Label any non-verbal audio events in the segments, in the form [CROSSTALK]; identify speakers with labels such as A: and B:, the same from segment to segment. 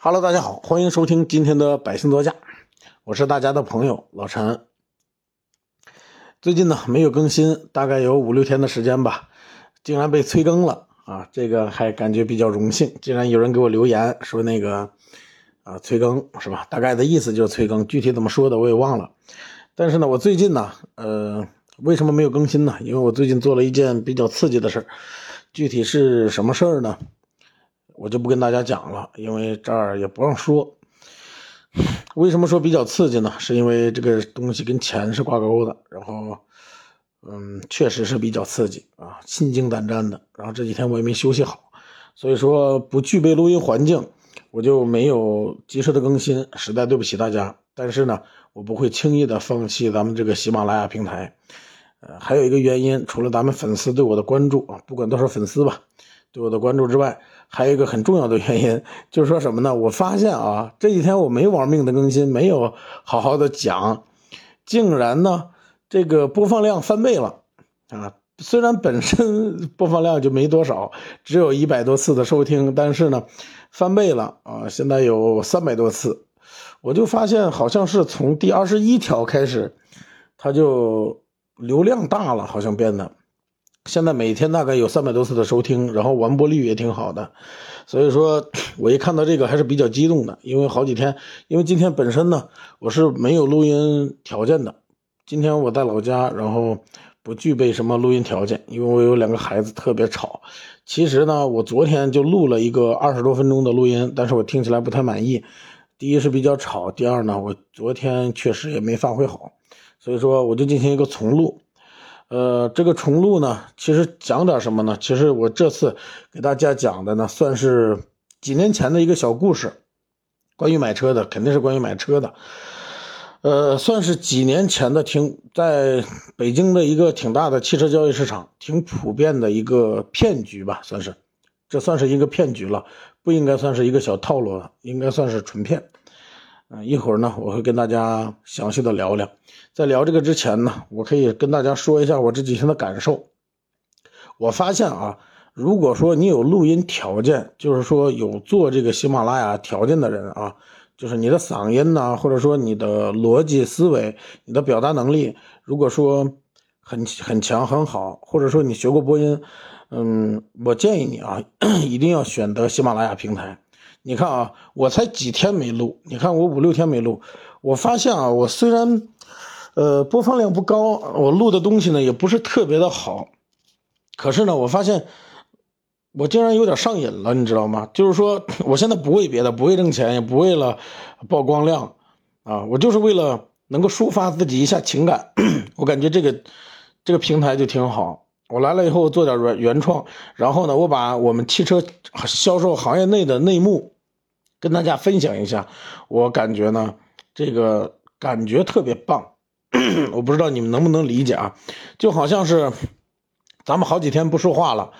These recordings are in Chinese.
A: Hello，大家好，欢迎收听今天的百姓座驾，我是大家的朋友老陈。最近呢没有更新，大概有五六天的时间吧，竟然被催更了啊！这个还感觉比较荣幸，竟然有人给我留言说那个啊催更是吧？大概的意思就是催更，具体怎么说的我也忘了。但是呢，我最近呢，呃，为什么没有更新呢？因为我最近做了一件比较刺激的事儿，具体是什么事儿呢？我就不跟大家讲了，因为这儿也不让说。为什么说比较刺激呢？是因为这个东西跟钱是挂钩的，然后，嗯，确实是比较刺激啊，心惊胆战的。然后这几天我也没休息好，所以说不具备录音环境，我就没有及时的更新，实在对不起大家。但是呢，我不会轻易的放弃咱们这个喜马拉雅平台。呃，还有一个原因，除了咱们粉丝对我的关注啊，不管多少粉丝吧。对我的关注之外，还有一个很重要的原因，[LAUGHS] 就是说什么呢？我发现啊，这几天我没玩命的更新，没有好好的讲，竟然呢，这个播放量翻倍了啊！虽然本身 [LAUGHS] 播放量就没多少，只有一百多次的收听，但是呢，翻倍了啊！现在有三百多次，我就发现好像是从第二十一条开始，它就流量大了，好像变得。现在每天大概有三百多次的收听，然后完播率也挺好的，所以说 [CLEARS THROAT] 我一看到这个还是比较激动的，因为好几天，因为今天本身呢我是没有录音条件的，今天我在老家，然后不具备什么录音条件，因为我有两个孩子特别吵。其实呢，我昨天就录了一个二十多分钟的录音，但是我听起来不太满意。第一是比较吵，第二呢，我昨天确实也没发挥好，所以说我就进行一个重录。呃，这个重录呢，其实讲点什么呢？其实我这次给大家讲的呢，算是几年前的一个小故事，关于买车的，肯定是关于买车的。呃，算是几年前的，挺在北京的一个挺大的汽车交易市场，挺普遍的一个骗局吧，算是，这算是一个骗局了，不应该算是一个小套路了，应该算是纯骗。嗯，一会儿呢，我会跟大家详细的聊聊。在聊这个之前呢，我可以跟大家说一下我这几天的感受。我发现啊，如果说你有录音条件，就是说有做这个喜马拉雅条件的人啊，就是你的嗓音呐，或者说你的逻辑思维、你的表达能力，如果说很很强很好，或者说你学过播音，嗯，我建议你啊，[COUGHS] 一定要选择喜马拉雅平台。你看啊，我才几天没录，你看我五六天没录，我发现啊，我虽然，呃，播放量不高，我录的东西呢也不是特别的好，可是呢，我发现我竟然有点上瘾了，你知道吗？就是说，我现在不为别的，不为挣钱，也不为了曝光量，啊，我就是为了能够抒发自己一下情感，[CLEARS THROAT] 我感觉这个这个平台就挺好。我来了以后做点原原创，然后呢，我把我们汽车销售行业内的内幕。跟大家分享一下，我感觉呢，这个感觉特别棒，[CLEARS THROAT] 我不知道你们能不能理解啊？就好像是咱们好几天不说话了，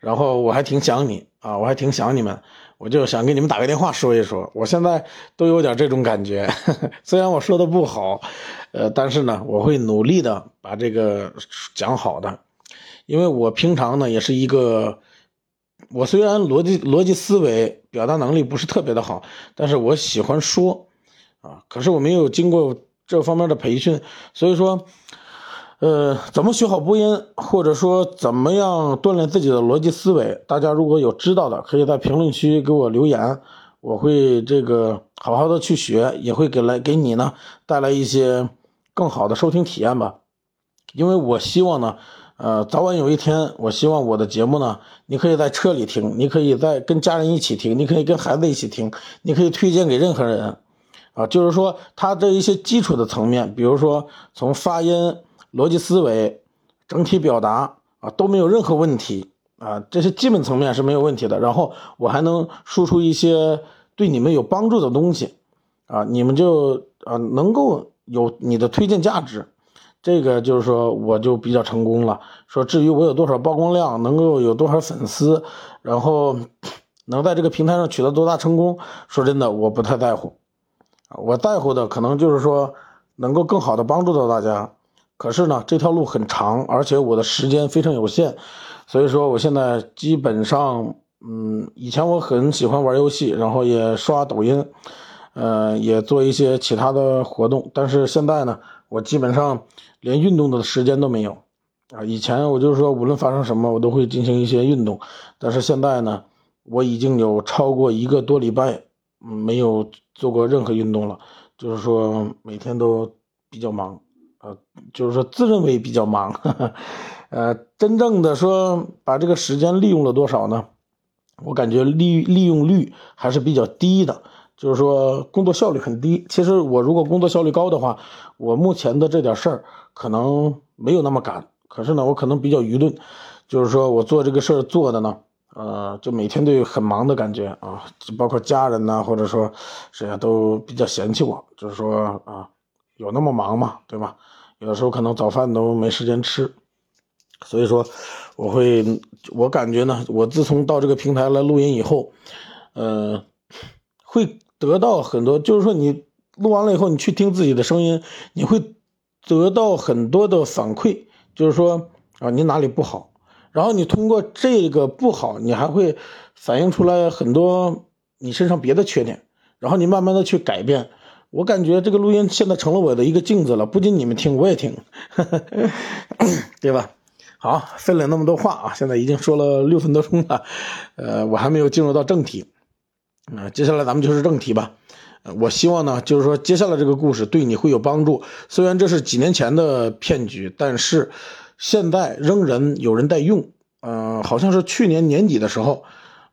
A: 然后我还挺想你啊，我还挺想你们，我就想给你们打个电话说一说。我现在都有点这种感觉，[LAUGHS] 虽然我说的不好，呃，但是呢，我会努力的把这个讲好的，因为我平常呢也是一个。我虽然逻辑逻辑思维表达能力不是特别的好，但是我喜欢说，啊，可是我没有经过这方面的培训，所以说，呃，怎么学好播音，或者说怎么样锻炼自己的逻辑思维，大家如果有知道的，可以在评论区给我留言，我会这个好好的去学，也会给来给你呢带来一些更好的收听体验吧，因为我希望呢。呃，早晚有一天，我希望我的节目呢，你可以在车里听，你可以在跟家人一起听，你可以跟孩子一起听，你可以推荐给任何人，啊，就是说他这一些基础的层面，比如说从发音、逻辑思维、整体表达啊都没有任何问题啊，这些基本层面是没有问题的。然后我还能输出一些对你们有帮助的东西，啊，你们就啊能够有你的推荐价值。这个就是说，我就比较成功了。说至于我有多少曝光量，能够有多少粉丝，然后 [SNIFFS] 能在这个平台上取得多大成功，说真的，我不太在乎。我在乎的可能就是说，能够更好的帮助到大家。可是呢，这条路很长，而且我的时间非常有限，所以说我现在基本上嗯，以前我很喜欢玩游戏，然后也刷抖音，呃，也做一些其他的活动。但是现在呢，我基本上连运动的时间都没有啊。以前我就是说，无论发生什么，我都会进行一些运动。但是现在呢，我已经有超过一个多礼拜没有做过任何运动了，就是说每天都比较忙，呃，就是说自认为比较忙，[LAUGHS] 呃，真正的说把这个时间利用了多少呢？我感觉利利用率还是比较低的，就是说工作效率很低。其实我如果工作效率高的话，我目前的这点事儿可能没有那么赶。可是呢，我可能比较愚钝，就是说我做这个事儿做的呢，呃，就每天都有很忙的感觉啊，就包括家人呐，或者说谁啊，都比较嫌弃我，就是说啊，有那么忙吗？对吧？有的时候可能早饭都没时间吃，所以说。我会，我感觉呢，我自从到这个平台来录音以后，呃，会得到很多，就是说你录完了以后，你去听自己的声音，你会得到很多的反馈，就是说啊，你哪里不好，然后你通过这个不好，你还会反映出来很多你身上别的缺点，然后你慢慢的去改变。我感觉这个录音现在成了我的一个镜子了，不仅你们听，我也听，[LAUGHS] 对吧？好，费了那么多话啊，现在已经说了六分多钟了，呃，我还没有进入到正题，啊，接下来咱们就是正题吧。我希望呢，就是说接下来这个故事对你会有帮助。虽然这是几年前的骗局，但是现在仍然有人在用。呃，好像是去年年底的时候，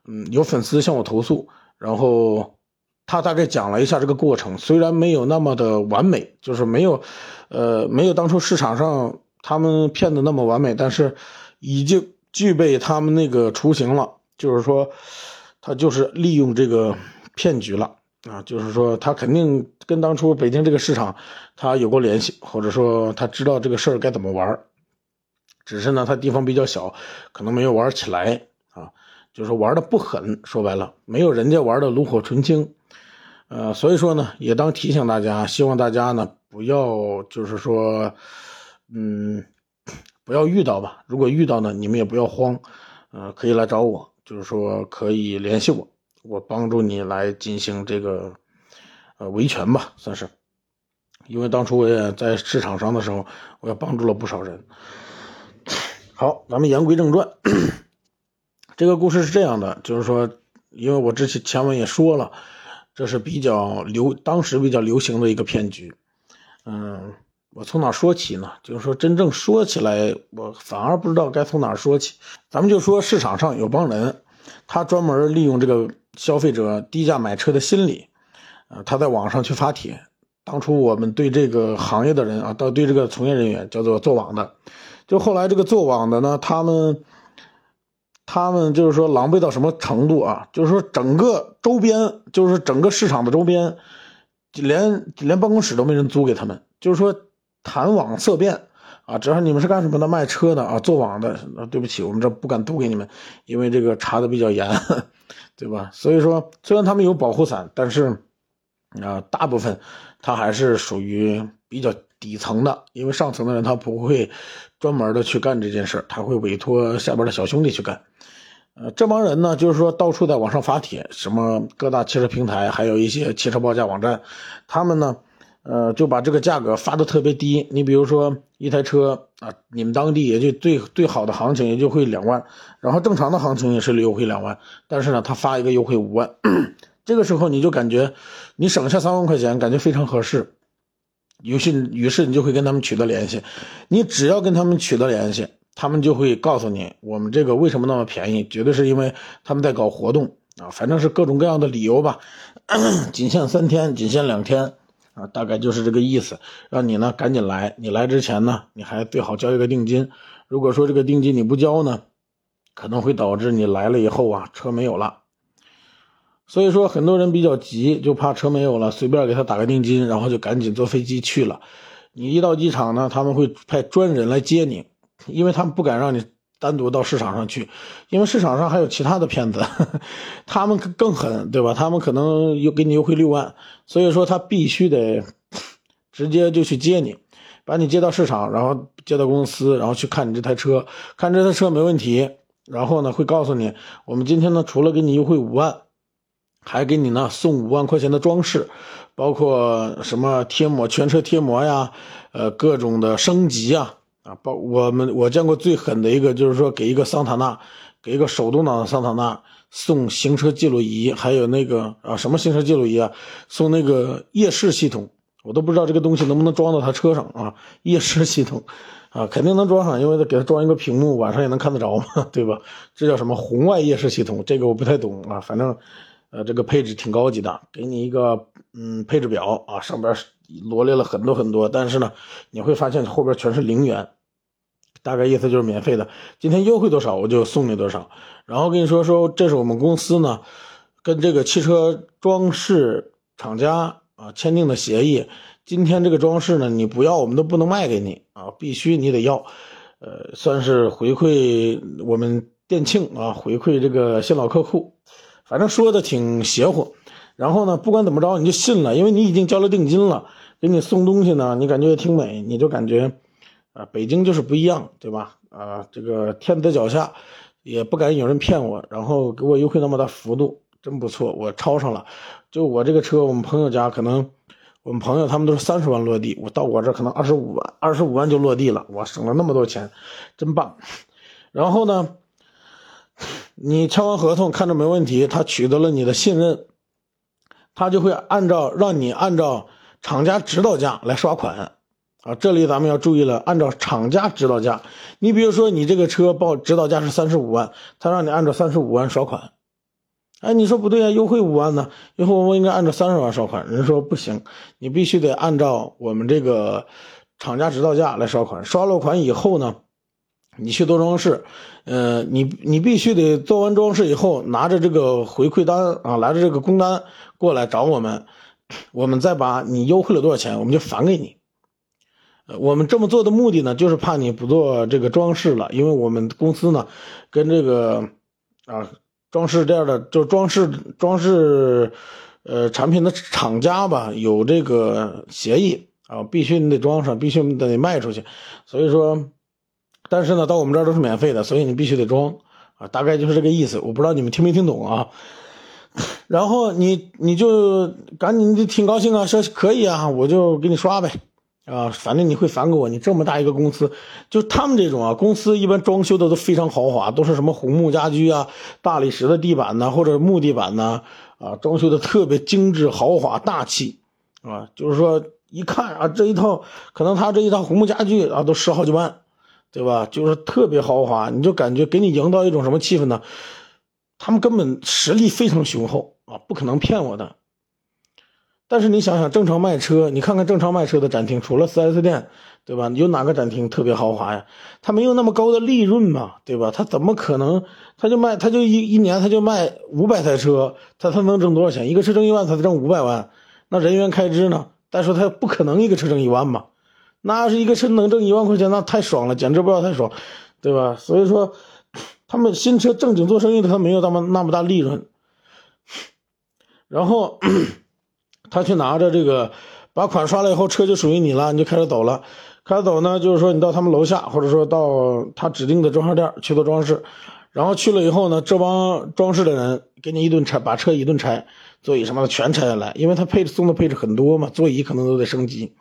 A: 嗯，有粉丝向我投诉，然后他大概讲了一下这个过程，虽然没有那么的完美，就是没有，呃，没有当初市场上。他们骗的那么完美，但是已经具备他们那个雏形了。就是说，他就是利用这个骗局了啊！就是说，他肯定跟当初北京这个市场他有过联系，或者说他知道这个事儿该怎么玩只是呢，他地方比较小，可能没有玩起来啊。就是玩的不狠，说白了，没有人家玩的炉火纯青。呃，所以说呢，也当提醒大家，希望大家呢不要就是说。嗯，不要遇到吧。如果遇到呢，你们也不要慌，呃，可以来找我，就是说可以联系我，我帮助你来进行这个呃维权吧，算是。因为当初我也在市场上的时候，我也帮助了不少人。好，咱们言归正传，[CLEARS THROAT] 这个故事是这样的，就是说，因为我之前前文也说了，这是比较流，当时比较流行的一个骗局，嗯。我从哪说起呢？就是说，真正说起来，我反而不知道该从哪说起。咱们就说市场上有帮人，他专门利用这个消费者低价买车的心理，呃，他在网上去发帖。当初我们对这个行业的人啊，到对这个从业人员叫做做网的，就后来这个做网的呢，他们，他们就是说狼狈到什么程度啊？就是说整个周边，就是整个市场的周边，连连办公室都没人租给他们，就是说。谈网色变啊！只要你们是干什么的，卖车的啊，做网的，啊，对不起，我们这不敢租给你们，因为这个查的比较严，[LAUGHS] 对吧？所以说，虽然他们有保护伞，但是啊，大部分他还是属于比较底层的，因为上层的人他不会专门的去干这件事他会委托下边的小兄弟去干。呃，这帮人呢，就是说到处在网上发帖，什么各大汽车平台，还有一些汽车报价网站，他们呢。呃，就把这个价格发的特别低。你比如说一台车啊，你们当地也就最最好的行情也就会两万，然后正常的行情也是优惠两万，但是呢，他发一个优惠五万，[COUGHS] 这个时候你就感觉你省下三万块钱，感觉非常合适。于是，于是你就会跟他们取得联系。你只要跟他们取得联系，他们就会告诉你，我们这个为什么那么便宜，绝对是因为他们在搞活动啊，反正是各种各样的理由吧，[CLEARS THROAT] 仅限三天，仅限两天。啊，大概就是这个意思，让你呢赶紧来。你来之前呢，你还最好交一个定金。如果说这个定金你不交呢，可能会导致你来了以后啊，车没有了。所以说，很多人比较急，就怕车没有了，随便给他打个定金，然后就赶紧坐飞机去了。你一到机场呢，他们会派专人来接你，因为他们不敢让你。单独到市场上去，因为市场上还有其他的骗子，[LAUGHS] 他们更狠，对吧？他们可能又给你优惠六万，所以说他必须得直接就去接你，把你接到市场，然后接到公司，然后去看你这台车，看这台车没问题然后呢会告诉你，我们今天呢除了给你优惠五万，还给你呢送五万块钱的装饰，包括什么贴膜、全车贴膜呀，呃各种的升级啊啊，包我们我见过最狠的一个就是说给一个桑塔纳，给一个手动挡的桑塔纳送行车记录仪，还有那个啊什么行车记录仪啊，送那个夜视系统。我都不知道这个东西能不能装到他车上啊？夜视系统，啊，肯定能装上，因为他给他装一个屏幕，晚上也能看得着嘛，对吧？这叫什么红外夜视系统？这个我不太懂啊，反正，呃，这个配置挺高级的，给你一个嗯配置表啊，上边罗列了很多很多，但是呢，你会发现后边全是零元，大概意思就是免费的，今天优惠多少我就送你多少。然后跟你说说，这是我们公司呢，跟这个汽车装饰厂家。啊，签订的协议，今天这个装饰呢，你不要，我们都不能卖给你啊，必须你得要，呃，算是回馈我们店庆啊，回馈这个新老客户，反正说的挺邪乎。然后呢，不管怎么着，你就信了，因为你已经交了定金了，给你送东西呢，你感觉也挺美，你就感觉，啊，北京就是不一样，对吧？啊，这个天子脚下，也不敢有人骗我，然后给我优惠那么大幅度。真不错，我超上了。就我这个车，我们朋友家可能，我们朋友他们都是三十万落地，我到我这可能二十五万，二十五万就落地了，我省了那么多钱，真棒。然后呢，你签完合同，看着没问题，他取得了你的信任，他就会按照让你按照厂家指导价来刷款啊。这里咱们要注意了，按照厂家指导价。你比如说，你这个车报指导价是三十五万，他让你按照三十五万刷款。哎，你说不对啊，优惠五万呢，以后我应该按照三十万刷款。人说不行，你必须得按照我们这个厂家指导价来刷款。刷了款以后呢，你去做装饰，呃，你你必须得做完装饰以后，拿着这个回馈单啊，拿着这个工单过来找我们，我们再把你优惠了多少钱，我们就返给你。我们这么做的目的呢，就是怕你不做这个装饰了，因为我们公司呢，跟这个啊。装饰店的，就装饰装饰，呃，产品的厂家吧，有这个协议啊，必须你得装上，必须你得卖出去。所以说，但是呢，到我们这儿都是免费的，所以你必须得装啊，大概就是这个意思。我不知道你们听没听懂啊？[LAUGHS] 然后你你就赶紧，你挺高兴啊，说可以啊，我就给你刷呗。啊，反正你会返给我。你这么大一个公司，就他们这种啊，公司一般装修的都非常豪华，都是什么红木家居啊、大理石的地板呐，或者木地板呐，啊，装修的特别精致豪华大气，啊，就是说一看啊，这一套可能他这一套红木家具啊，都十好几万，对吧？就是特别豪华，你就感觉给你营造一种什么气氛呢？他们根本实力非常雄厚啊，不可能骗我的。但是你想想，正常卖车，你看看正常卖车的展厅，除了 4S 店，对吧？有哪个展厅特别豪华呀？他没有那么高的利润嘛，对吧？他怎么可能？他就卖，他就一一年他就卖五百台车，他他能挣多少钱？一个车挣一万，他挣五百万，那人员开支呢？再说他不可能一个车挣一万吧？那要是一个车能挣一万块钱，那太爽了，简直不要太爽，对吧？所以说，他们新车正经做生意的，他没有那么那么大利润，然后。[CLEARS THROAT] 他去拿着这个，把款刷了以后，车就属于你了，你就开始走了。开始走呢，就是说你到他们楼下，或者说到他指定的装饰店去做装饰。然后去了以后呢，这帮装饰的人给你一顿拆，把车一顿拆，座椅什么的全拆下来，因为他配置送的配置很多嘛，座椅可能都得升级。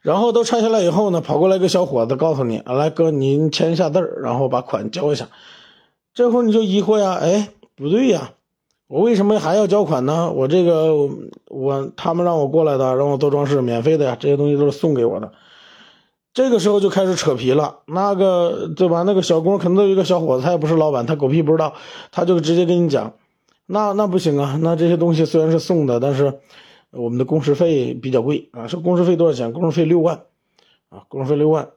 A: 然后都拆下来以后呢，跑过来一个小伙子告诉你：“来哥，您签一下字儿，然后把款交一下。”这会儿你就疑惑呀，哎，不对呀。我为什么还要交款呢？我这个我他们让我过来的，让我做装饰，免费的呀，这些东西都是送给我的。这个时候就开始扯皮了，那个对吧？那个小工可能都有一个小伙子，他也不是老板，他狗屁不知道，他就直接跟你讲，那那不行啊，那这些东西虽然是送的，但是我们的工时费比较贵啊，说工时费多少钱？工时费六万，啊，工时费六万，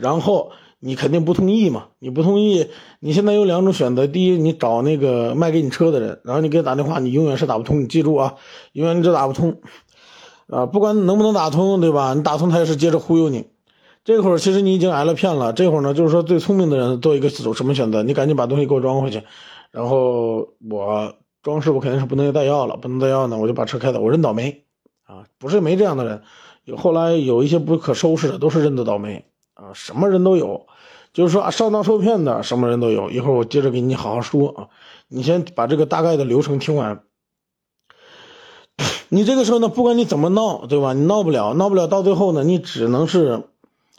A: 然后。你肯定不同意嘛？你不同意，你现在有两种选择：第一，你找那个卖给你车的人，然后你给他打电话，你永远是打不通。你记住啊，永远你这打不通，啊，不管能不能打通，对吧？你打通他也是接着忽悠你。这会儿其实你已经挨了骗了。这会儿呢，就是说最聪明的人做一个什么选择？你赶紧把东西给我装回去，然后我装饰我肯定是不能再要了，不能再要呢，我就把车开走，我认倒霉啊！不是没这样的人，有后来有一些不可收拾的，都是认的倒霉。啊，什么人都有，就是说啊，上当受骗的什么人都有。一会儿我接着给你好好说啊，你先把这个大概的流程听完。[COUGHS] 你这个时候呢，不管你怎么闹，对吧？你闹不了，闹不了，到最后呢，你只能是，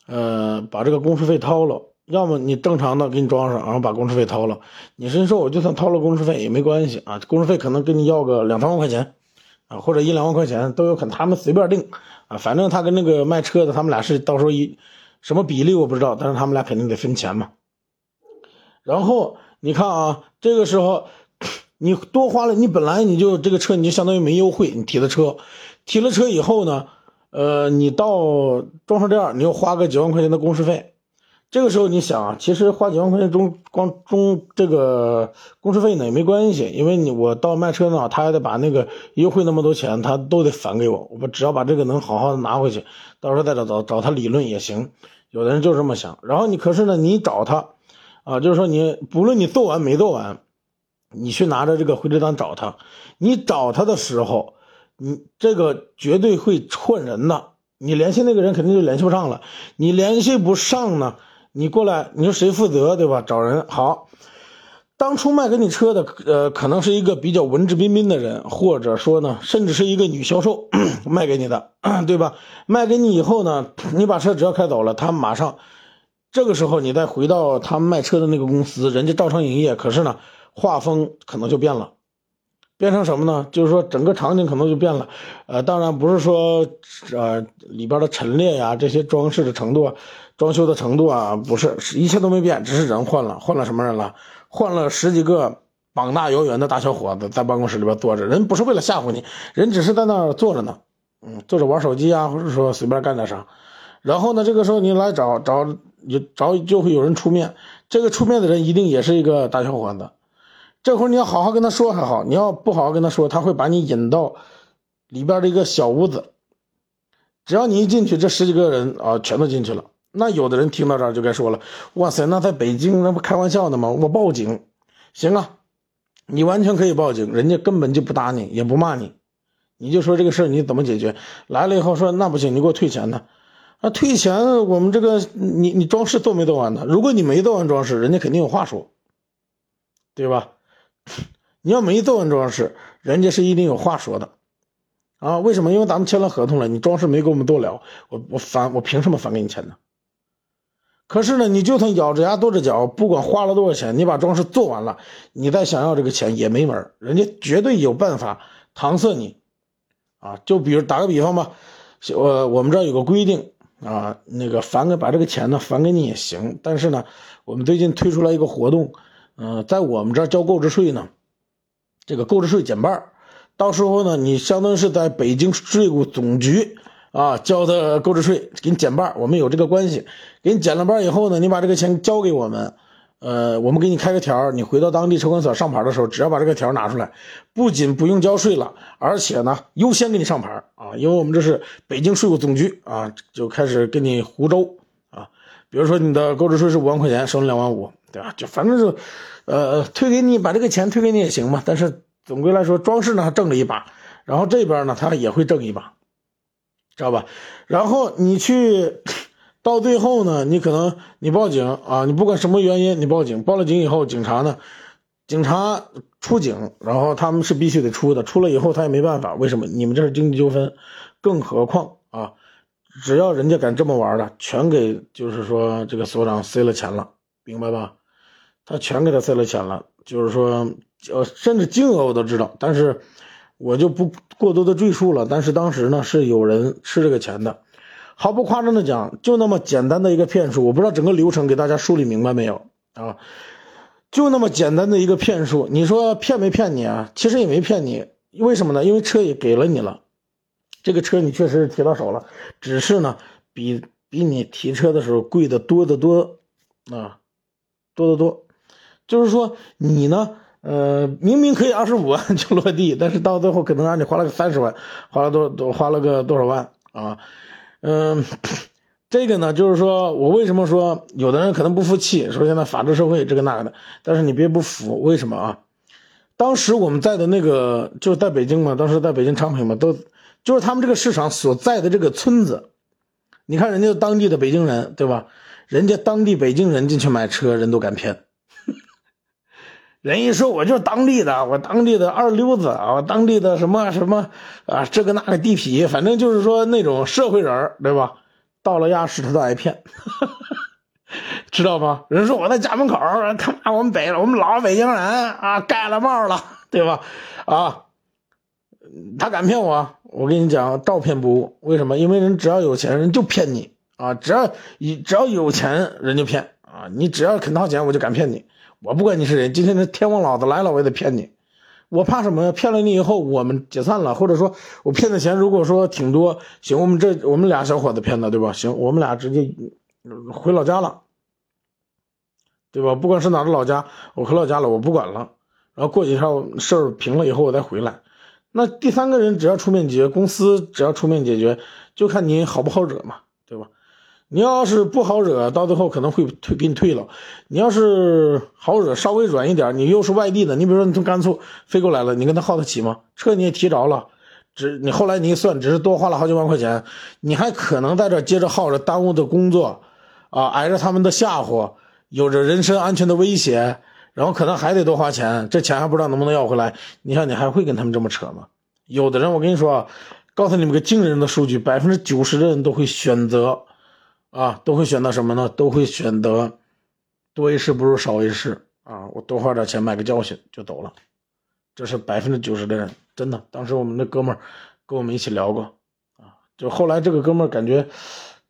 A: 呃，把这个工时费掏了。要么你正常的给你装上，然后把工时费掏了。你是说我就算掏了工时费也没关系啊，工时费可能跟你要个两三万块钱，啊，或者一两万块钱都有可能，他们随便定啊，反正他跟那个卖车的他们俩是到时候一什么比例我不知道，但是他们俩肯定得分钱嘛。然后你看啊，这个时候你多花了，你本来你就这个车你就相当于没优惠，你提的车，提了车以后呢，呃，你到装饰店你又花个几万块钱的工时费。这个时候你想啊，其实花几万块钱中光中这个工时费呢也没关系，因为你我到卖车呢，他还得把那个优惠那么多钱，他都得返给我，我只要把这个能好好的拿回去，到时候再找找找他理论也行。有的人就这么想，然后你可是呢，你找他啊，就是说你不论你做完没做完，你去拿着这个回执单找他，你找他的时候，你这个绝对会串人的，你联系那个人肯定就联系不上了，你联系不上呢。你过来，你说谁负责，对吧？找人好。当初卖给你车的，呃，可能是一个比较文质彬彬的人，或者说呢，甚至是一个女销售 [COUGHS] 卖给你的，[CLEARS THROAT] 对吧？卖给你以后呢，你把车只要开走了，他马上，这个时候你再回到他卖车的那个公司，人家照常营业，可是呢，画风可能就变了。变成什么呢？就是说整个场景可能就变了，呃，当然不是说，呃，里边的陈列呀，这些装饰的程度、装修的程度啊，不是，一切都没变，只是人换了，换了什么人了？换了十几个膀大腰圆的大小伙子在办公室里边坐着，人不是为了吓唬你，人只是在那儿坐着呢，嗯，坐着玩手机啊，或者说随便干点啥。然后呢，这个时候你来找找，就找就会有人出面，这个出面的人一定也是一个大小伙子。这会儿你要好好跟他说还好，你要不好好跟他说，他会把你引到里边的一个小屋子。只要你一进去，这十几个人啊，全都进去了。那有的人听到这儿就该说了：“哇塞，那在北京那不开玩笑的吗？我报警，行啊，你完全可以报警，人家根本就不打你，也不骂你，你就说这个事儿你怎么解决？来了以后说那不行，你给我退钱呢？啊，退钱，我们这个你你装饰做没做完呢？如果你没做完装饰，人家肯定有话说，对吧？”你要没做完装饰，人家是一定有话说的，啊？为什么？因为咱们签了合同了，你装饰没给我们做了，我我返我凭什么返给你钱呢？可是呢，你就算咬着牙跺着脚，不管花了多少钱，你把装饰做完了，你再想要这个钱也没门人家绝对有办法搪塞你，啊？就比如打个比方吧，我我们这儿有个规定啊，那个返给把这个钱呢返给你也行，但是呢，我们最近推出来一个活动。嗯，在我们这儿交购置税呢，这个购置税减半到时候呢，你相当于是在北京税务总局啊交的购置税，给你减半我们有这个关系，给你减了半以后呢，你把这个钱交给我们，呃，我们给你开个条你回到当地车管所上牌的时候，只要把这个条拿出来，不仅不用交税了，而且呢，优先给你上牌啊，因为我们这是北京税务总局啊，就开始给你胡诌啊，比如说你的购置税是五万块钱，收你两万五。对吧？就反正是，呃，退给你，把这个钱退给你也行嘛。但是总归来说，装饰呢他挣了一把，然后这边呢他也会挣一把，知道吧？然后你去到最后呢，你可能你报警啊，你不管什么原因，你报警，报了警以后，警察呢，警察出警，然后他们是必须得出的，出了以后他也没办法，为什么？你们这是经济纠纷，更何况啊，只要人家敢这么玩的，全给就是说这个所长塞了钱了，明白吧？他全给他塞了钱了，就是说，呃，甚至金额我都知道，但是我就不过多的赘述了。但是当时呢，是有人吃这个钱的，毫不夸张的讲，就那么简单的一个骗术，我不知道整个流程给大家梳理明白没有啊？就那么简单的一个骗术，你说骗没骗你啊？其实也没骗你，为什么呢？因为车也给了你了，这个车你确实是提到手了，只是呢，比比你提车的时候贵的多得多啊，多得多。就是说你呢，呃，明明可以二十五万 [LAUGHS] 就落地，但是到最后可能让你花了个三十万，花了多多花了个多少万啊？嗯，这个呢，就是说我为什么说有的人可能不服气，说现在法治社会这个那个的，但是你别不服，为什么啊？当时我们在的那个就是在北京嘛，当时在北京昌平嘛，都就是他们这个市场所在的这个村子，你看人家当地的北京人，对吧？人家当地北京人进去买车，人都敢骗。人一说我就是当地的，我当地的二流子啊，我当地的什么什么啊，这个那个地痞，反正就是说那种社会人对吧？到了亚视他都挨骗，[LAUGHS] 知道吗？人说我在家门口，他妈我们北我们老北京人啊，盖了帽了，对吧？啊，他敢骗我？我跟你讲，照骗不误。为什么？因为人只要有钱，人就骗你啊！只要只要有钱，人就骗啊！你只要肯掏钱，我就敢骗你。我不管你是谁，今天这天王老子来了，我也得骗你。我怕什么？骗了你以后，我们解散了，或者说我骗的钱如果说挺多，行，我们这我们俩小伙子骗的，对吧？行，我们俩直接回老家了，对吧？不管是哪个老家，我回老家了，我不管了。然后过几天事儿平了以后，我再回来。那第三个人只要出面解决，公司只要出面解决，就看你好不好惹嘛，对吧？你要是不好惹，到最后可能会退给你退了；你要是好惹，稍微软一点，你又是外地的，你比如说你从甘肃飞过来了，你跟他耗得起吗？车你也提着了，只你后来你一算，只是多花了好几万块钱，你还可能在这接着耗着，耽误的工作，啊，挨着他们的吓唬，有着人身安全的威胁，然后可能还得多花钱，这钱还不知道能不能要回来。你想，你还会跟他们这么扯吗？有的人，我跟你说，告诉你们个惊人的数据，百分之九十的人都会选择。啊，都会选择什么呢？都会选择多一事不如少一事啊！我多花点钱买个教训就走了，这是百分之九十的人，真的。当时我们那哥们儿跟我们一起聊过啊，就后来这个哥们儿感觉，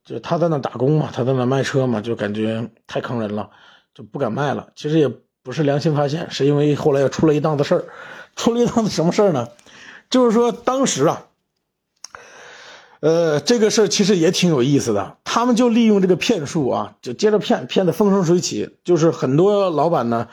A: 就他在那打工嘛，他在那卖车嘛，就感觉太坑人了，就不敢卖了。其实也不是良心发现，是因为后来又出了一档子事儿，出了一档子什么事儿呢？就是说当时啊。呃，这个事儿其实也挺有意思的，他们就利用这个骗术啊，就接着骗，骗的风生水起。就是很多老板呢，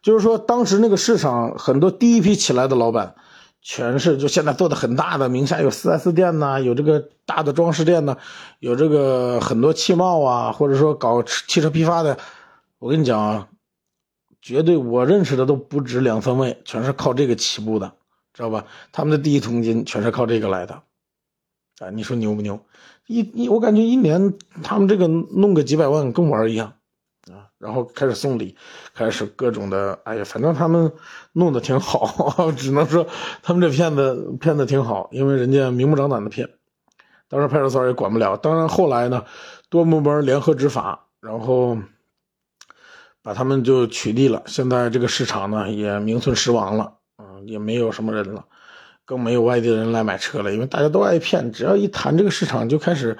A: 就是说当时那个市场很多第一批起来的老板，全是就现在做的很大的，名下有 4S 店呐，有这个大的装饰店呐，有这个很多汽贸啊，或者说搞汽车批发的。我跟你讲啊，绝对我认识的都不止两三位，全是靠这个起步的，知道吧？他们的第一桶金全是靠这个来的。啊，你说牛不牛？一一我感觉一年他们这个弄个几百万跟玩一样啊，然后开始送礼，开始各种的，哎呀，反正他们弄得挺好，[LAUGHS] 只能说他们这骗子骗的挺好，因为人家明目张胆的骗，当时派出所也管不了。当然后来呢，多部门联合执法，然后把他们就取缔了。现在这个市场呢也名存实亡了，嗯，也没有什么人了。更没有外地人来买车了，因为大家都爱骗，只要一谈这个市场，就开始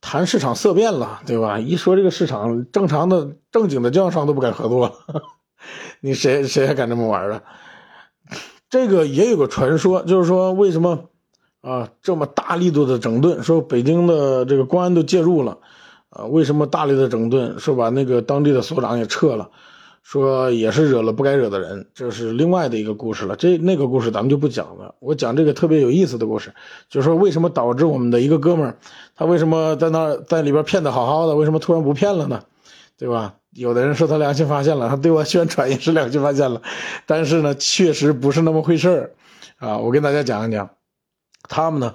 A: 谈市场色变了，对吧？一说这个市场，正常的正经的经销商都不敢合作，[LAUGHS] 你谁谁还敢这么玩啊？这个也有个传说，就是说为什么啊这么大力度的整顿？说北京的这个公安都介入了，啊，为什么大力的整顿？说把那个当地的所长也撤了。说也是惹了不该惹的人，这是另外的一个故事了。这那个故事咱们就不讲了。我讲这个特别有意思的故事，就是说为什么导致我们的一个哥们儿，他为什么在那在里边骗的好好的，为什么突然不骗了呢？对吧？有的人说他良心发现了，他对外宣传也是良心发现了，但是呢，确实不是那么回事儿啊。我跟大家讲一讲，他们呢，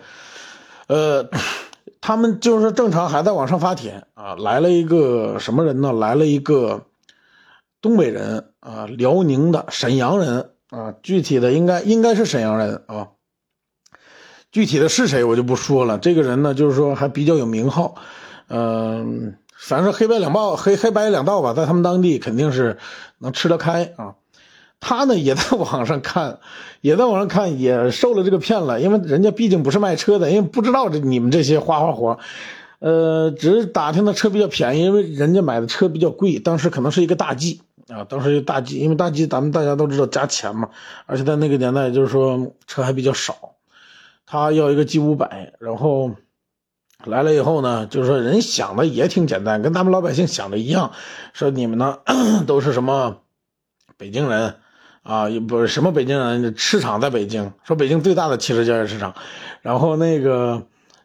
A: 呃，他们就是正常还在网上发帖啊，来了一个什么人呢？来了一个。东北人啊，辽宁的沈阳人啊，具体的应该应该是沈阳人啊，具体的是谁我就不说了。这个人呢，就是说还比较有名号，嗯，反正黑白两道，黑黑白两道吧，在他们当地肯定是能吃得开啊。他呢也在网上看，也在网上看，也受了这个骗了，因为人家毕竟不是卖车的，因为不知道这你们这些花花活。呃，只是打听的车比较便宜，因为人家买的车比较贵，当时可能是一个大 G 啊，当时大 G，因为大 G 咱们大家都知道加钱嘛，而且在那个年代就是说车还比较少，他要一个 G 五百，然后来了以后呢，就是说人想的也挺简单，跟咱们老百姓想的一样，说你们呢 [CLEARS THROAT] 都是什么北京人啊，也不是什么北京人，市场在北京，说北京最大的汽车交易市场，然后那个。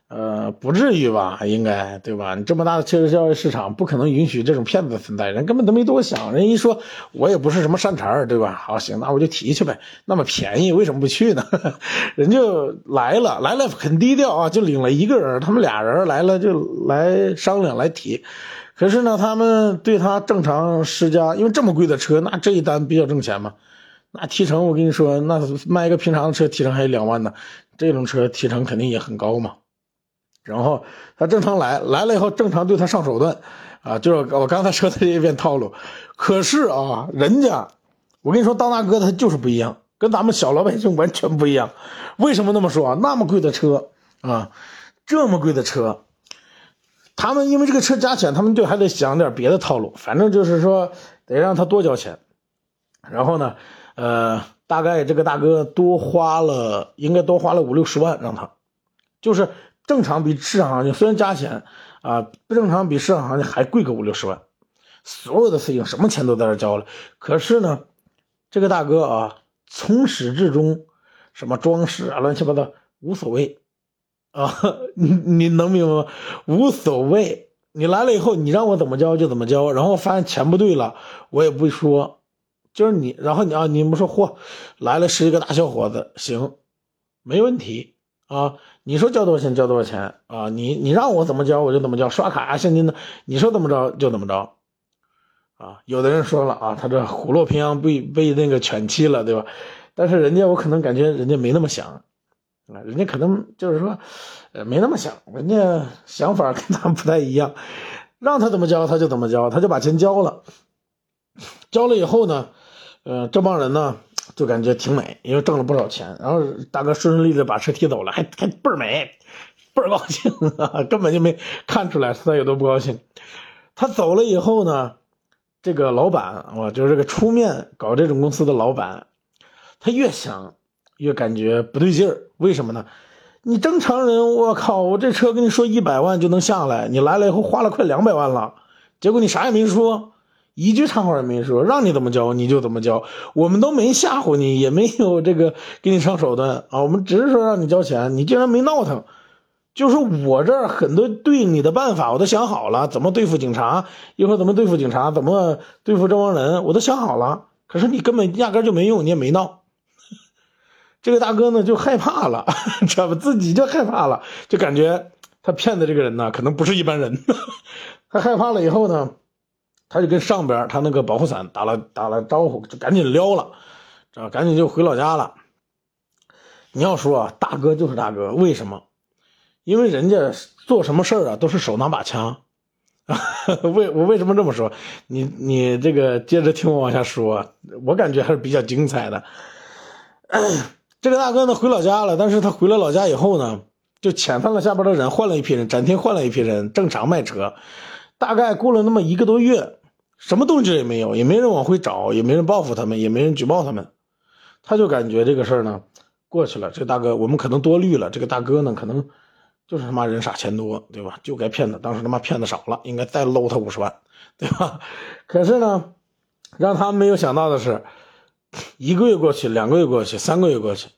A: 呃，不至于吧？应该对吧？你这么大的汽车交易市场，不可能允许这种骗子存在。人根本都没多想，人一说，我也不是什么善茬对吧？好，行，那我就提去呗。那么便宜，为什么不去呢？[LAUGHS] 人就来了，来了很低调啊，就领了一个人，他们俩人来了就来商量来提。可是呢，他们对他正常施加，因为这么贵的车，那这一单比较挣钱嘛。那提成我跟你说，那卖一个平常的车提成还有两万呢，这种车提成肯定也很高嘛。然后他正常来来了以后，正常对他上手段，啊，就是我刚才说的这一遍套路。可是啊，人家，我跟你说，当大哥他就是不一样，跟咱们小老百姓完全不一样。为什么那么说？那么贵的车啊，这么贵的车，他们因为这个车加钱，他们就还得想点别的套路，反正就是说得让他多交钱。然后呢，呃，大概这个大哥多花了，应该多花了五六十万让他，就是。正常比市场行情虽然加钱啊，不正常比市场行情还贵个五六十万，所有的事情什么钱都在这交了。可是呢，这个大哥啊，从始至终什么装饰啊，乱七八糟无所谓啊，[LAUGHS] 你你能明白吗？无所谓，你来了以后，你让我怎么交就怎么交，然后发现钱不对了，我也不说，就是你，然后你啊，你们说嚯，来了是一个大小伙子，行，没问题。啊，你说交多少钱交多少钱啊？你你让我怎么交我就怎么交，刷卡啊现金的，你说怎么着就怎么着。啊，有的人说了啊，他这虎落平阳被被那个犬欺了，对吧？但是人家我可能感觉人家没那么想，啊，人家可能就是说，呃，没那么想，人家想法跟咱不太一样，让他怎么交他就怎么交，他就把钱交了，交了以后呢，呃，这帮人呢。就感觉挺美，因为挣了不少钱。然后大哥顺顺利利把车提走了，还还倍儿美，倍儿高兴，[LAUGHS] 根本就没看出来他有多不高兴。他走了以后呢，这个老板，我就是这个出面搞这种公司的老板，他越想越感觉不对劲儿。为什么呢？你正常人，我靠，我这车跟你说一百万就能下来，你来了以后花了快两百万了，结果你啥也没说。一句长话也没说，让你怎么交你就怎么交，我们都没吓唬你，也没有这个给你上手段。啊，我们只是说让你交钱，你竟然没闹腾，就是我这儿很多对你的办法我都想好了，怎么对付警察，一会儿怎么对付警察，怎么对付这帮人，我都想好了，可是你根本压根就没用，你也没闹，这个大哥呢就害怕了，知道吧？自己就害怕了，就感觉他骗的这个人呢可能不是一般人，[LAUGHS] 他害怕了以后呢。他就跟上边他那个保护伞打了打了招呼，就赶紧撩了，这赶紧就回老家了。你要说啊大哥就是大哥，为什么？因为人家做什么事儿啊都是手拿把枪。[LAUGHS] 为我为什么这么说？你你这个接着听我往下说，我感觉还是比较精彩的。[COUGHS] 这个大哥呢回老家了，但是他回了老家以后呢，就遣散了下边的人，换了一批人，展厅换了一批人，正常卖车。大概过了那么一个多月，什么动静也没有，也没人往回找，也没人报复他们，也没人举报他们。他就感觉这个事儿呢过去了。这个大哥，我们可能多虑了。这个大哥呢，可能就是他妈人傻钱多，对吧？就该骗他。当时他妈骗的少了，应该再搂他五十万，[LAUGHS] 对吧？可是呢，让他没有想到的是，一个月过去，两个月过去，三个月过去，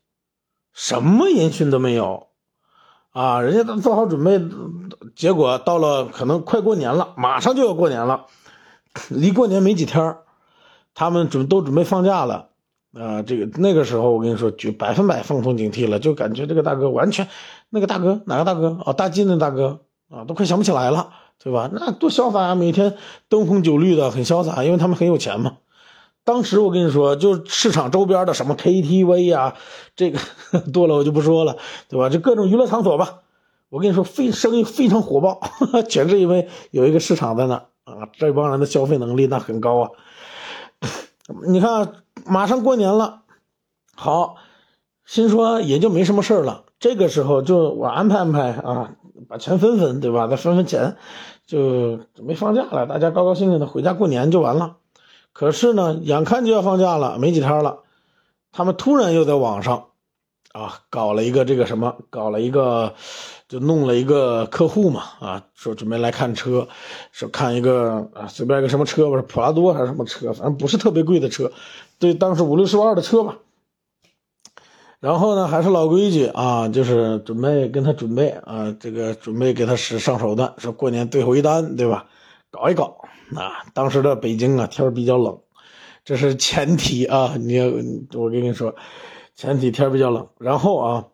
A: 什么音讯都没有。啊，人家都做好准备，结果到了可能快过年了，马上就要过年了，离过年没几天他们准都准备放假了。啊，这个那个时候我跟你说，就百分百放松警惕了，就感觉这个大哥完全，那个大哥哪个大哥哦，大金的大哥啊，都快想不起来了，对吧？那多潇洒啊，每天灯红酒绿的，很潇洒，因为他们很有钱嘛。当时我跟你说，就市场周边的什么 KTV 呀，这个 [LAUGHS] 多了我就不说了，对吧？就各种娱乐场所吧。我跟你说，非生意非常火爆，[LAUGHS] 全是因为有一个市场在那啊，这帮人的消费能力那很高啊。你看，马上过年了，好，心说也就没什么事了。这个时候就我安排安排啊，把钱分分，对吧？再分分钱，就准备放假了，大家高高兴兴的回家过年就完了。可是呢，眼看就要放假了，没几天了，他们突然又在网上，啊，搞了一个这个什么，搞了一个，就弄了一个客户嘛，啊，说准备来看车，说看一个啊，随便一个什么车吧，普拉多还是什么车，反正不是特别贵的车，对，当时五六十万的车吧。然后呢，还是老规矩啊，就是准备跟他准备啊，这个准备给他使上手段，说过年最后一单，对吧？搞一搞。啊，当时的北京啊，天比较冷，这是前提啊。[LAUGHS] 你我跟你说，前提天比较冷。然后啊，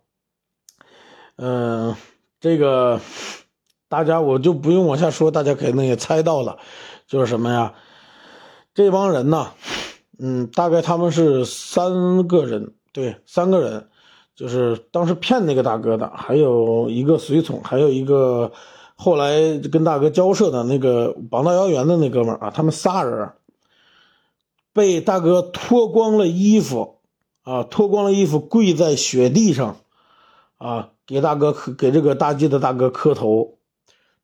A: 嗯，这个大家我就不用往下说，大家可能也猜到了，就是什么呀？这帮人呢，嗯，大概他们是三个人，对，三个人，就是当时骗那个大哥的，还有一个随从，还有一个后来跟大哥交涉的那个膀大腰圆的那哥们儿啊，他们仨人被大哥脱光了衣服，啊，脱光了衣服跪在雪地上，啊，给大哥给这个大吉的大哥磕头，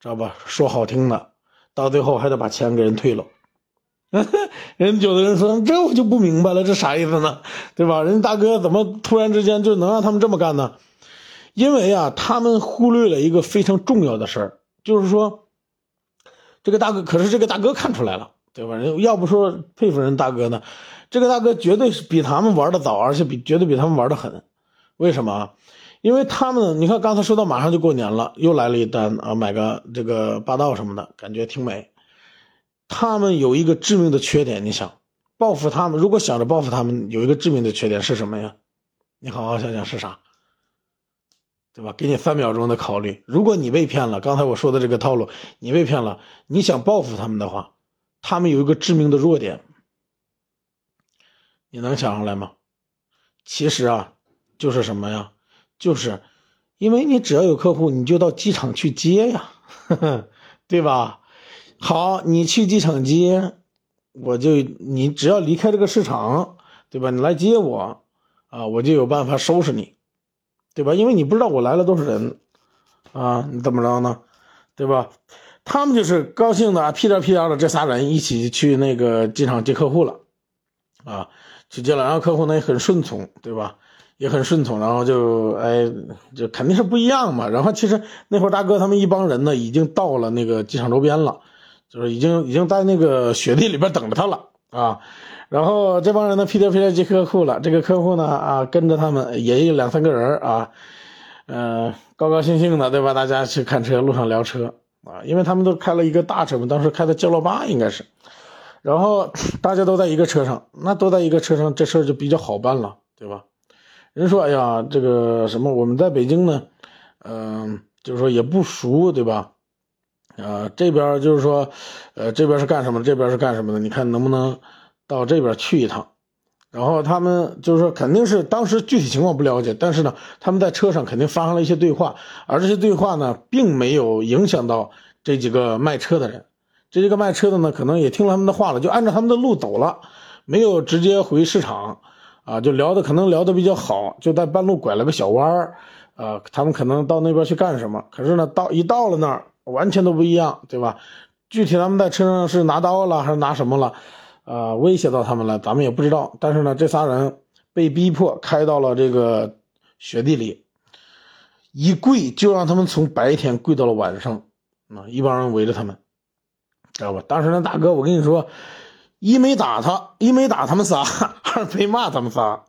A: 知道吧？说好听的，到最后还得把钱给人退了。[LAUGHS] 人有的人说，这我就不明白了，这啥意思呢？对吧？人家大哥怎么突然之间就能让他们这么干呢？因为啊，他们忽略了一个非常重要的事儿，就是说，这个大哥可是这个大哥看出来了。对吧？人要不说佩服人大哥呢，这个大哥绝对是比他们玩的早，而且比绝对比他们玩的狠。为什么？因为他们，你看刚才说到马上就过年了，又来了一单啊，买个这个霸道什么的，感觉挺美。他们有一个致命的缺点，你想报复他们，如果想着报复他们，有一个致命的缺点是什么呀？你好好想想是啥？对吧？给你三秒钟的考虑。如果你被骗了，刚才我说的这个套路，你被骗了，你想报复他们的话。他们有一个致命的弱点，你能想上来吗？其实啊，就是什么呀？就是因为你只要有客户，你就到机场去接呀，[LAUGHS] 对吧？好，你去机场接，我就你只要离开这个市场，对吧？你来接我啊，我就有办法收拾你，对吧？因为你不知道我来了多少人啊，你怎么着呢？对吧？他们就是高兴的屁颠屁颠的，这仨人一起去那个机场接客户了，啊，去接了，然后客户呢也很顺从，对吧？也很顺从，然后就哎，就肯定是不一样嘛。然后其实那会儿大哥他们一帮人呢，已经到了那个机场周边了，就是已经已经在那个雪地里边等着他了啊。然后这帮人呢屁颠屁颠接客户了，这个客户呢啊跟着他们也有两三个人啊，嗯，高高兴兴的，对吧？大家去看车，路上聊车。啊，因为他们都开了一个大车嘛，当时开的轿罗八应该是，然后 [SNIFFS] 大家都在一个车上，那都在一个车上，这事儿就比较好办了，对吧？人说，哎呀，这个什么，我们在北京呢，嗯，就是说也不熟，对吧？啊，这边就是说，呃，这边是干什么？这边是干什么的？你看能不能到这边去一趟？然后他们就是说，肯定是当时具体情况不了解，但是呢，他们在车上肯定发生了一些对话，而这些对话呢，并没有影响到这几个卖车的人。这几个卖车的呢，可能也听了他们的话了，就按照他们的路走了，没有直接回市场，啊，就聊的可能聊得比较好，就在半路拐了个小弯儿，啊，他们可能到那边去干什么？可是呢，到一到了那儿，完全都不一样，对吧？具体他们在车上是拿刀了还是拿什么了？啊，威胁到他们了，咱们也不知道。但是呢，这仨人被逼迫开到了这个雪地里，一跪就让他们从白天跪到了晚上。啊，一帮人围着他们，知道吧？当时那大哥，我跟你说，一没打他，一没打他们仨，二没骂他们仨。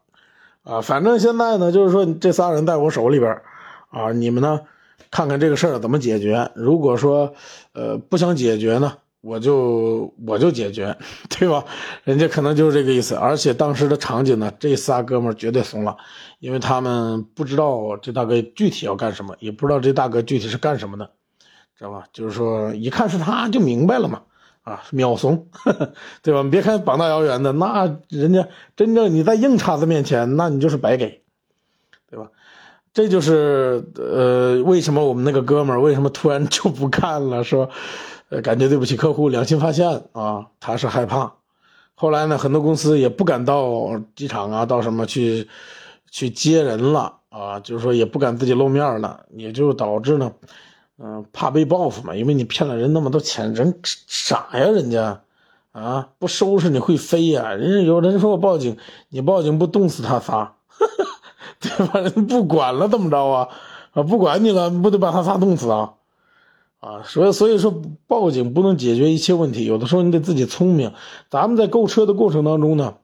A: 啊，反正现在呢，就是说这仨人在我手里边，啊，你们呢，看看这个事儿怎么解决。如果说，呃，不想解决呢？我就我就解决，[LAUGHS] 对吧？人家可能就是这个意思。而且当时的场景呢，这仨哥们绝对怂了，因为他们不知道这大哥具体要干什么，也不知道这大哥具体是干什么的，知道吧？就是说一看是他就明白了嘛，啊，秒怂，[LAUGHS] 对吧？别看膀大腰圆的，那人家真正你在硬茬子面前，那你就是白给，对吧？这就是呃，为什么我们那个哥们儿为什么突然就不干了，说。呃，感觉对不起客户，良心发现啊，他是害怕。后来呢，很多公司也不敢到机场啊，到什么去去接人了啊，就是说也不敢自己露面了，也就导致呢，嗯，怕被报复嘛，因为你骗了人那么多钱，人傻呀，人家啊，不收拾你会飞呀。人家有人说我报警，你报警不冻死他仨，[LAUGHS] 对吧？人不管了，怎么着啊？啊，不管你了，不得把他仨冻死啊？啊，所以所以说报警不能解决一切问题，有的时候你得自己聪明。咱们在购车的过程当中呢，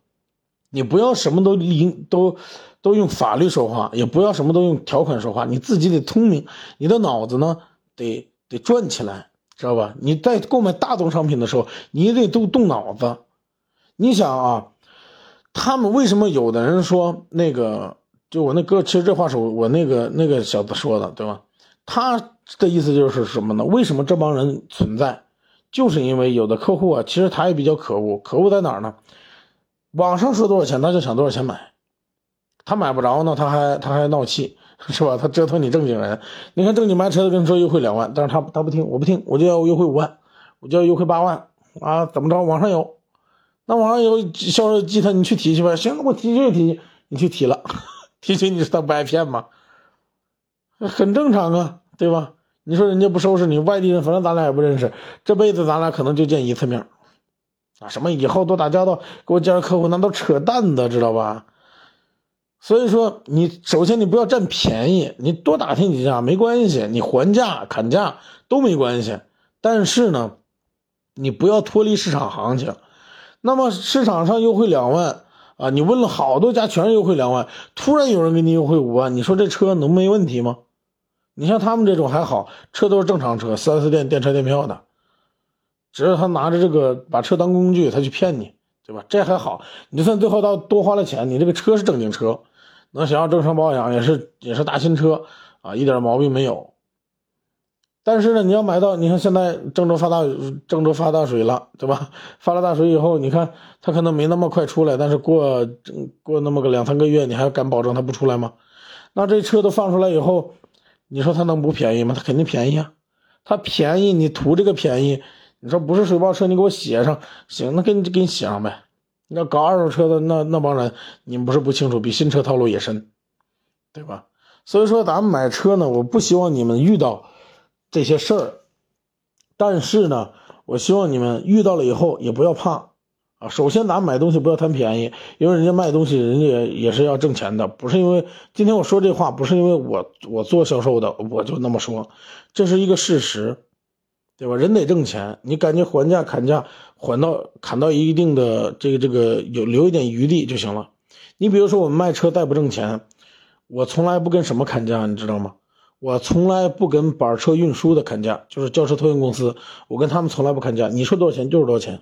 A: 你不要什么都理都都用法律说话，也不要什么都用条款说话，你自己得聪明，你的脑子呢得得转起来，知道吧？你在购买大宗商品的时候，你得都动脑子。你想啊，他们为什么有的人说那个，就我那哥，其实这话是我我那个那个小子说的，对吧？他的意思就是什么呢？为什么这帮人存在？就是因为有的客户啊，其实他也比较可恶。可恶在哪儿呢？网上说多少钱，他就想多少钱买。他买不着呢，他还他还闹气，[LAUGHS] 是吧？他折腾你正经人。你看正经卖车的跟你说优惠两万，但是他他不听，我不听，我就要优惠五万，我就要优惠八万啊！怎么着？网上有，那网上有销售记他，你去提去吧。行，我提就提，你去提了，[LAUGHS] 提起你是他不挨骗吗？很正常啊，对吧？你说人家不收拾你，外地人，反正咱俩也不认识，这辈子咱俩可能就见一次面，啊，什么以后多打交道，给我介绍客户，那都扯淡的，知道吧？所以说，你首先你不要占便宜，你多打听几家没关系，你还价砍价都没关系。但是呢，你不要脱离市场行情。那么市场上优惠两万啊，你问了好多家，全是优惠两万，突然有人给你优惠五万，你说这车能没问题吗？你像他们这种还好，车都是正常车，四 S 店电车电票的，只是他拿着这个把车当工具，他去骗你，对吧？这还好，你就算最后到多花了钱，你这个车是正经车，能想要正常保养，也是也是大新车啊，一点毛病没有。但是呢，你要买到，你看现在郑州发大郑州发大水了，对吧？发了大水以后，你看他可能没那么快出来，但是过过那么个两三个月，你还敢保证他不出来吗？那这车都放出来以后。你说他能不便宜吗？他肯定便宜啊！他便宜，你图这个便宜，你说不是水泡车，你给我写上，行，那给你给你写上呗。那搞二手车的那那帮人，你们不是不清楚，比新车套路也深，对吧？所以说咱们买车呢，我不希望你们遇到这些事儿，但是呢，我希望你们遇到了以后也不要怕。啊，首先咱买东西不要贪便宜，因为人家卖东西，人家也也是要挣钱的，不是因为今天我说这话，不是因为我我做销售的我就那么说，这是一个事实，对吧？人得挣钱，你感觉还价砍价，还到砍到一定的这个这个有留一点余地就行了。你比如说我们卖车再不挣钱，我从来不跟什么砍价，你知道吗？我从来不跟板车运输的砍价，就是轿车托运公司，我跟他们从来不砍价，你说多少钱就是多少钱。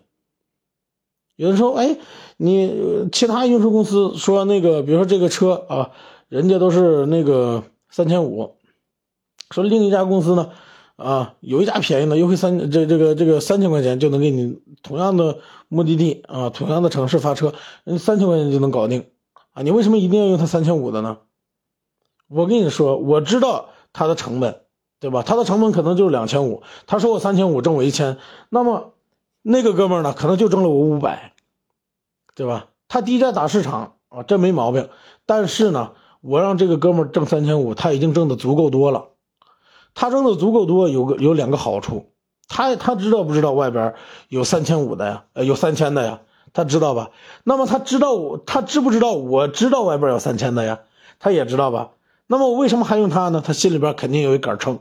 A: 有人说：“哎，你其他运输公司说那个，比如说这个车啊，人家都是那个三千五，说另一家公司呢，啊，有一家便宜的，优惠三这这个这个三千块钱就能给你同样的目的地啊，同样的城市发车，三千块钱就能搞定啊，你为什么一定要用他三千五的呢？我跟你说，我知道他的成本，对吧？他的成本可能就是两千五，他说我三千五挣我一千，那么。”那个哥们儿呢，可能就挣了我五百，对吧？他低价打市场啊，这没毛病。但是呢，我让这个哥们儿挣三千五，他已经挣的足够多了。他挣的足够多，有个有两个好处，他他知道不知道外边有三千五的呀？呃，有三千的呀？他知道吧？那么他知道我，他知不知道我知道外边有三千的呀？他也知道吧？那么我为什么还用他呢？他心里边肯定有一杆秤。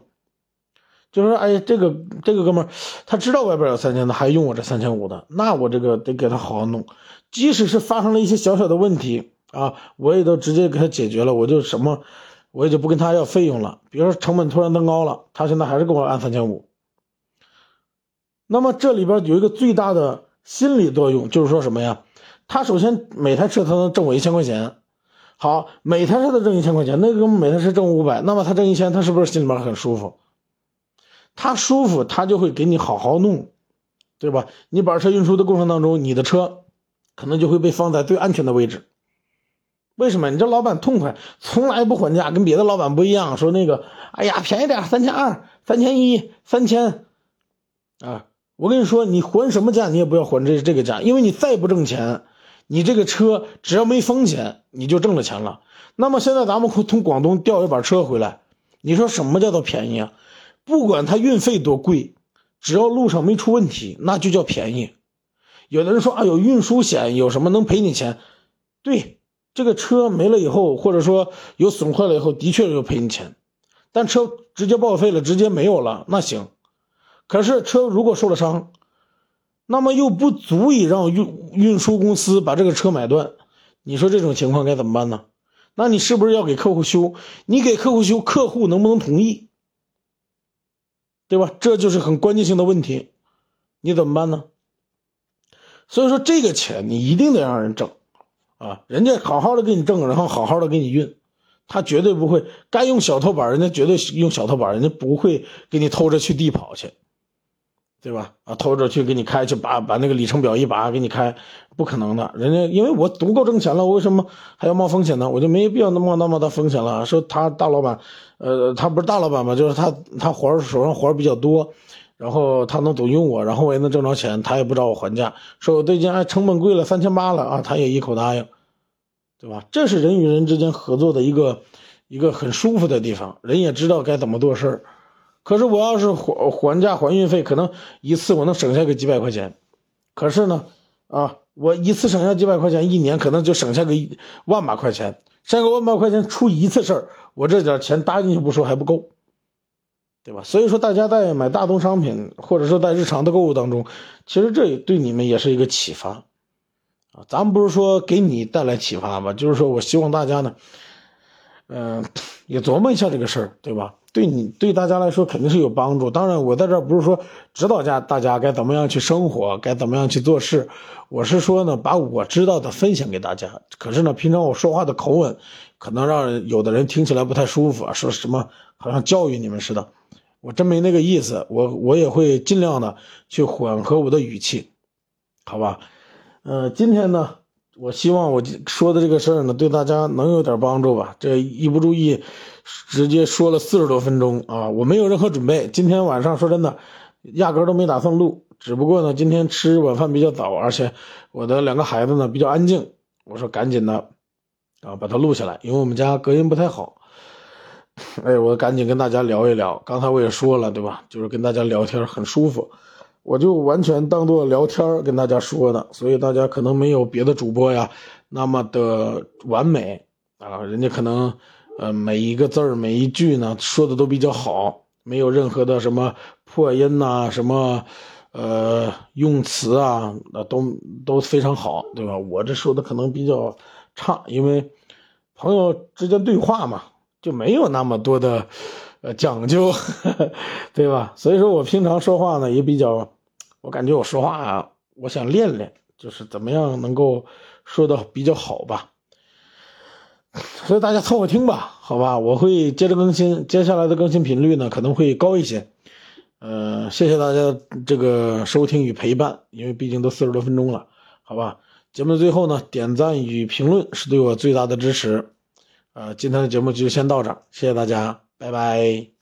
A: 就是说，哎，这个这个哥们儿，他知道外边有三千的，还用我这三千五的，那我这个得给他好好弄。即使是发生了一些小小的问题啊，我也都直接给他解决了，我就什么，我也就不跟他要费用了。比如说成本突然增高了，他现在还是给我按三千五。那么这里边有一个最大的心理作用，就是说什么呀？他首先每台车他能挣我一千块钱，好，每台车都挣一千块钱，那个每台车挣五百，那么他挣一千，他是不是心里边很舒服？他舒服，他就会给你好好弄，对吧？你把车运输的过程当中，你的车可能就会被放在最安全的位置。为什么？你这老板痛快，从来不还价，跟别的老板不一样。说那个，哎呀，便宜点，三千二、三千一、三千，啊，我跟你说，你还什么价，你也不要还这这个价，因为你再不挣钱，你这个车只要没风险，你就挣了钱了。那么现在咱们从广东调一把车回来，你说什么叫做便宜啊？不管它运费多贵，只要路上没出问题，那就叫便宜。有的人说啊，有运输险，有什么能赔你钱？对，这个车没了以后，或者说有损坏了以后，的确有赔你钱。但车直接报废了，直接没有了，那行。可是车如果受了伤，那么又不足以让运运输公司把这个车买断。你说这种情况该怎么办呢？那你是不是要给客户修？你给客户修，客户能不能同意？对吧？这就是很关键性的问题，你怎么办呢？所以说这个钱你一定得让人挣，啊，人家好好的给你挣，然后好好的给你运，他绝对不会该用小偷板，人家绝对用小偷板，人家不会给你偷着去地跑去，对吧？啊，偷着去给你开去，把把那个里程表一拔给你开，不可能的。人家因为我足够挣钱了，我为什么还要冒风险呢？我就没必要那么那么大风险了。说他大老板，呃，他不是大老板嘛，就是他他活手上活比较多。然后他能总用我，然后我也能挣着钱，他也不找我还价，说我最近哎成本贵了三千八了啊，他也一口答应，对吧？这是人与人之间合作的一个一个很舒服的地方，人也知道该怎么做事儿。可是我要是还还价还运费，可能一次我能省下个几百块钱，可是呢，啊，我一次省下几百块钱，一年可能就省下个万把块钱，省个万把块钱出一次事儿，我这点钱搭进去不说还不够。对吧？所以说，大家在买大宗商品，或者说在日常的购物当中，其实这也对你们也是一个启发啊。咱们不是说给你带来启发吧，就是说我希望大家呢，嗯，也琢磨一下这个事儿，对吧？对你对大家来说肯定是有帮助。当然，我在这儿不是说指导家大家该怎么样去生活，该怎么样去做事，我是说呢，把我知道的分享给大家。可是呢，平常我说话的口吻，可能让有的人听起来不太舒服啊，说什么好像教育你们似的。我真没那个意思，我我也会尽量的去缓和我的语气，好吧？呃，今天呢，我希望我说的这个事儿呢，对大家能有点帮助吧。这一不注意，直接说了四十多分钟啊！我没有任何准备，今天晚上说真的，压根都没打算录。只不过呢，今天吃晚饭比较早，而且我的两个孩子呢比较安静，我说赶紧的啊把它录下来，因为我们家隔音不太好。哎，我赶紧跟大家聊一聊。刚才我也说了，对吧？就是跟大家聊天很舒服，我就完全当做聊天跟大家说的。所以大家可能没有别的主播呀那么的完美啊，人家可能呃每一个字儿每一句呢说的都比较好，没有任何的什么破音呐，什么呃用词啊，那都都非常好，对吧？我这说的可能比较差，因为朋友之间对话嘛。就没有那么多的，呃讲究，[LAUGHS] 对吧？所以说我平常说话呢也比较，我感觉我说话啊，我想练练，就是怎么样能够说的比较好吧。所以大家凑合听吧，好吧？我会接着更新，接下来的更新频率呢可能会高一些。呃，谢谢大家这个收听与陪伴，因为毕竟都四十多分钟了，好吧？节目的最后呢，点赞与评论是对我最大的支持。呃，今天的节目就先到这儿，谢谢大家，拜拜。